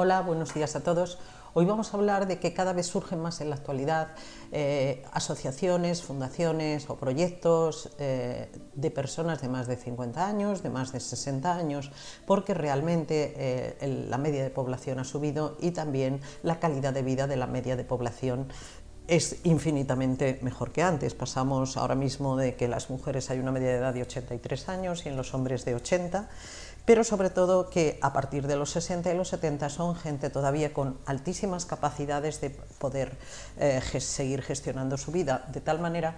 Hola, buenos días a todos. Hoy vamos a hablar de que cada vez surgen más en la actualidad eh, asociaciones, fundaciones o proyectos eh, de personas de más de 50 años, de más de 60 años, porque realmente eh, la media de población ha subido y también la calidad de vida de la media de población es infinitamente mejor que antes. Pasamos ahora mismo de que las mujeres hay una media de edad de 83 años y en los hombres de 80 pero sobre todo que a partir de los 60 y los 70 son gente todavía con altísimas capacidades de poder eh, seguir gestionando su vida, de tal manera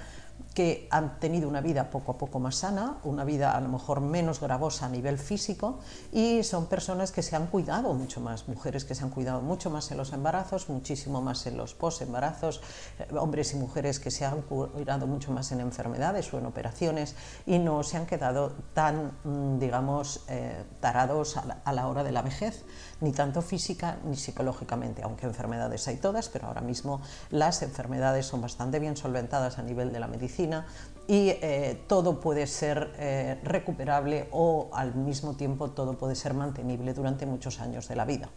que han tenido una vida poco a poco más sana, una vida a lo mejor menos gravosa a nivel físico y son personas que se han cuidado mucho más, mujeres que se han cuidado mucho más en los embarazos, muchísimo más en los post-embarazos, eh, hombres y mujeres que se han cuidado mucho más en enfermedades o en operaciones y no se han quedado tan, mm, digamos, eh, tarados a la hora de la vejez, ni tanto física ni psicológicamente, aunque enfermedades hay todas, pero ahora mismo las enfermedades son bastante bien solventadas a nivel de la medicina y eh, todo puede ser eh, recuperable o al mismo tiempo todo puede ser mantenible durante muchos años de la vida.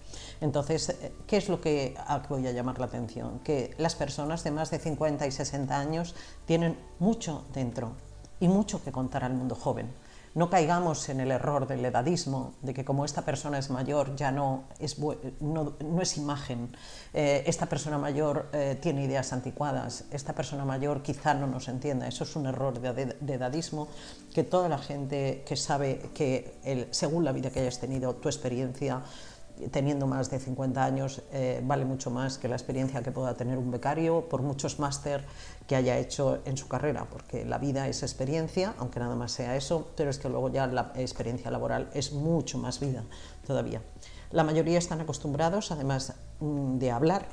Entonces, eh, ¿qué es lo que voy a llamar la atención? Que las personas de más de 50 y 60 años tienen mucho dentro y mucho que contar al mundo joven no caigamos en el error del edadismo, de que como esta persona es mayor ya no es, no, es imagen, eh, esta persona mayor eh, tiene ideas anticuadas, esta persona mayor quizá no nos entienda, eso es un error de, edadismo que toda la gente que sabe que según la vida que hayas tenido, tu experiencia, teniendo más de 50 años eh, vale mucho más que la experiencia que pueda tener un becario por muchos máster que haya hecho en su carrera, porque la vida es experiencia, aunque nada más sea eso, pero es que luego ya la experiencia laboral es mucho más vida todavía. La mayoría están acostumbrados, además mm, de hablar,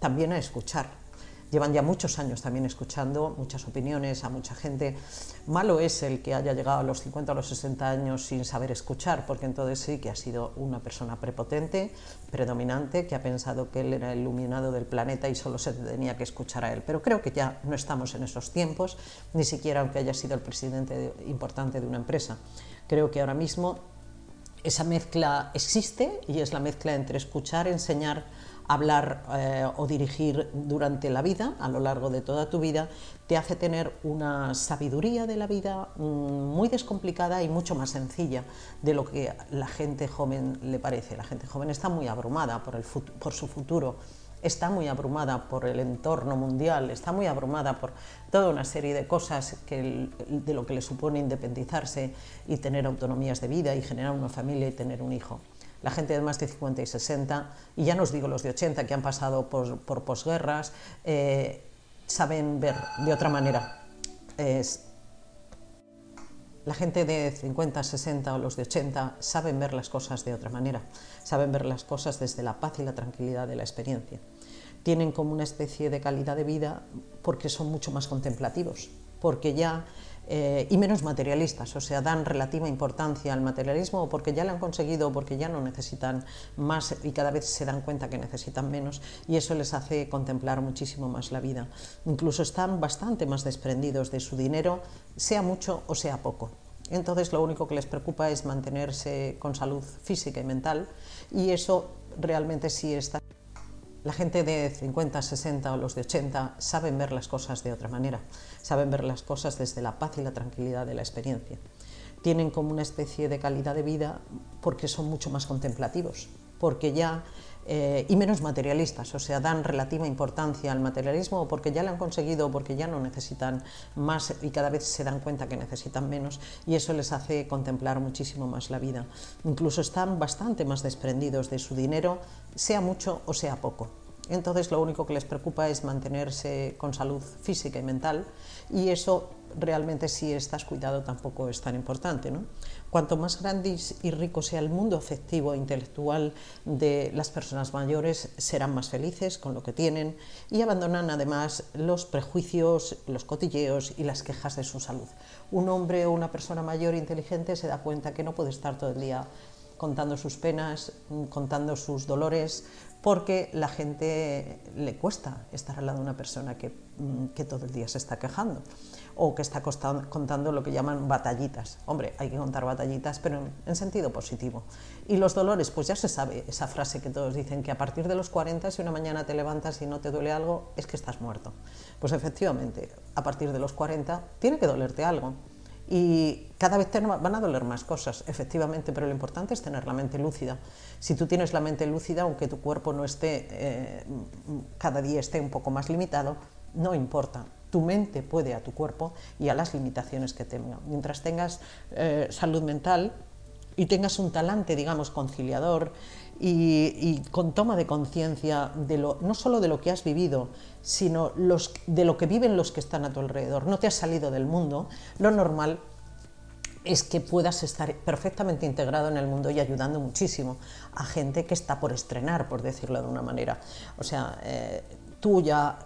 también a escuchar llevan ya muchos años también escuchando muchas opiniones a mucha gente. Malo es el que haya llegado a los 50 o los 60 años sin saber escuchar, porque entonces sí que ha sido una persona prepotente, predominante, que ha pensado que él era el iluminado del planeta y solo se tenía que escuchar a él. Pero creo que ya no estamos en esos tiempos, ni siquiera aunque haya sido el presidente importante de una empresa. Creo que ahora mismo esa mezcla existe y es la mezcla entre escuchar, enseñar, hablar eh, o dirigir durante la vida, a lo largo de toda tu vida, te hace tener una sabiduría de la vida mm, muy descomplicada y mucho más sencilla de lo que la gente joven le parece. La gente joven está muy abrumada por, el por su futuro, está muy abrumada por el entorno mundial, está muy abrumada por toda una serie de cosas que de lo que le supone independizarse y tener autonomías de vida y generar una familia y tener un hijo la gente de más de 50 y 60, y ya no os digo los de 80 que han pasado por, posguerras, eh, saben ver de otra manera. La gente de 50, 60 o los de 80 saben ver las cosas de otra manera, saben ver las cosas desde la paz y la tranquilidad de la experiencia. Tienen como una especie de calidad de vida porque son mucho más contemplativos, porque ya eh, y menos materialistas, o sea, dan relativa importancia al materialismo porque ya lo han conseguido porque ya no necesitan más y cada vez se dan cuenta que necesitan menos y eso les hace contemplar muchísimo más la vida. Incluso están bastante más desprendidos de su dinero, sea mucho o sea poco. Entonces lo único que les preocupa es mantenerse con salud física y mental y eso realmente sí está la gente de 50, 60 o los de 80 saben ver las cosas de otra manera, saben ver las cosas desde la paz y la tranquilidad de la experiencia. Tienen como una especie de calidad de vida porque son mucho más contemplativos, porque ya eh, y menos materialistas, o sea, dan relativa importancia al materialismo porque ya lo han conseguido porque ya no necesitan más y cada vez se dan cuenta que necesitan menos y eso les hace contemplar muchísimo más la vida. Incluso están bastante más desprendidos de su dinero, sea mucho o sea poco. Entonces lo único que les preocupa es mantenerse con salud física y mental y eso realmente si estás cuidado tampoco es tan importante. ¿no? Cuanto más grande y rico sea el mundo afectivo e intelectual de las personas mayores, serán más felices con lo que tienen y abandonan además los prejuicios, los cotilleos y las quejas de su salud. Un hombre o una persona mayor inteligente se da cuenta que no puede estar todo el día contando sus penas, contando sus dolores, porque la gente le cuesta estar al lado de una persona que, mm, todo el día se está quejando. o que está contando lo que llaman batallitas. Hombre, hay que contar batallitas, pero en, sentido positivo. Y los dolores, pues ya se sabe esa frase que todos dicen, que a partir de los 40, si una mañana te levantas y no te duele algo, es que estás muerto. Pues efectivamente, a partir de los 40 tiene que dolerte algo. Y cada vez te van a doler más cosas, efectivamente, pero lo importante es tener la mente lúcida. Si tú tienes la mente lúcida, aunque tu cuerpo no esté, eh, cada día esté un poco más limitado, no importa, tu mente puede a tu cuerpo y a las limitaciones que tenga. Mientras tengas eh, salud mental y tengas un talante, digamos, conciliador y, con toma de conciencia de lo, no solo de lo que has vivido, sino los, de lo que viven los que están a tu alrededor. No te has salido del mundo, lo normal es que puedas estar perfectamente integrado en el mundo y ayudando muchísimo a gente que está por estrenar, por decirlo de una manera. O sea, eh, tú ya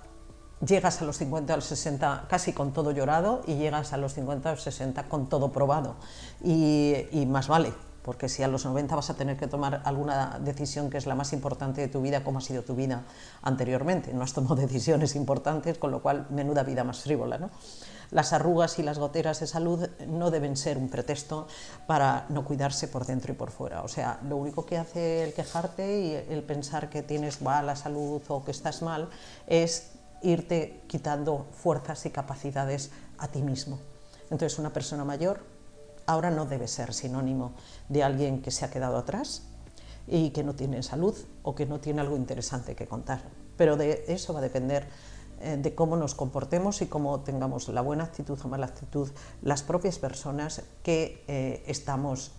llegas a los 50 o los 60 casi con todo llorado y llegas a los 50 o 60 con todo probado. Y, más vale, porque si a los 90 vas a tener que tomar alguna decisión que es la más importante de tu vida, como ha sido tu vida anteriormente. No has tomado decisiones importantes, con lo cual menuda vida más frívola. ¿no? Las arrugas y las goteras de salud no deben ser un pretexto para no cuidarse por dentro y por fuera. O sea, lo único que hace el quejarte y el pensar que tienes mala salud o que estás mal es irte quitando fuerzas y capacidades a ti mismo. Entonces una persona mayor ahora no debe ser sinónimo de alguien que se ha quedado atrás y que no tiene salud o que no tiene algo interesante que contar. Pero de eso va a depender eh, de cómo nos comportemos y cómo tengamos la buena actitud o mala actitud las propias personas que eh, estamos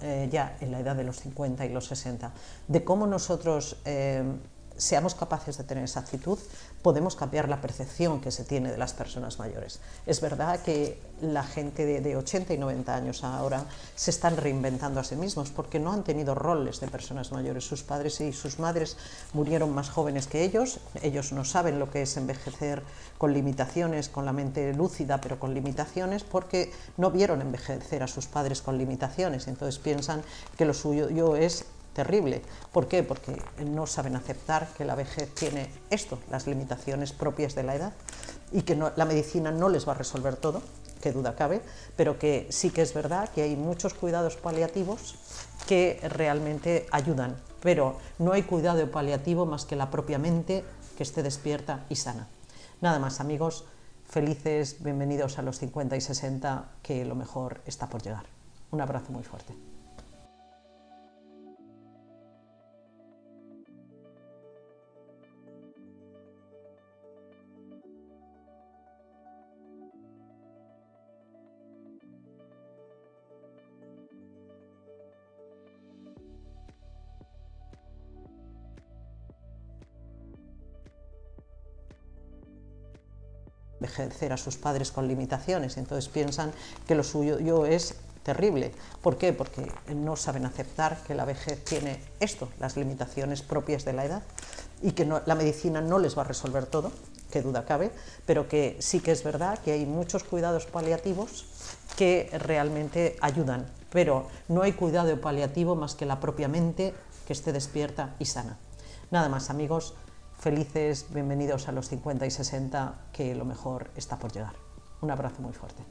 eh, ya en la edad de los 50 y los 60, de cómo nosotros seamos capaces de tener esa actitud, podemos cambiar la percepción que se tiene de las personas mayores. Es verdad que la gente de, 80 y 90 años ahora se están reinventando a sí mismos porque no han tenido roles de personas mayores. Sus padres y sus madres murieron más jóvenes que ellos, ellos no saben lo que es envejecer con limitaciones, con la mente lúcida, pero con limitaciones, porque no vieron envejecer a sus padres con limitaciones, entonces piensan que lo suyo es terrible. ¿Por qué? Porque no saben aceptar que la vejez tiene esto, las limitaciones propias de la edad, y que la medicina no les va a resolver todo, que duda cabe, pero que sí que es verdad que hay muchos cuidados paliativos que realmente ayudan, pero no hay cuidado paliativo más que la propia mente que esté despierta y sana. Nada más amigos, felices, bienvenidos a los 50 y 60, que lo mejor está por llegar. Un abrazo muy fuerte. Ejercer a sus padres con limitaciones, entonces piensan que lo suyo es terrible. ¿Por qué? Porque no saben aceptar que la vejez tiene esto, las limitaciones propias de la edad, y que la medicina no les va a resolver todo, que duda cabe, pero que sí que es verdad que hay muchos cuidados paliativos que realmente ayudan, pero no hay cuidado paliativo más que la propia mente que esté despierta y sana. Nada más amigos, felices, bienvenidos a los 50 y 60, que lo mejor está por llegar. Un abrazo muy fuerte.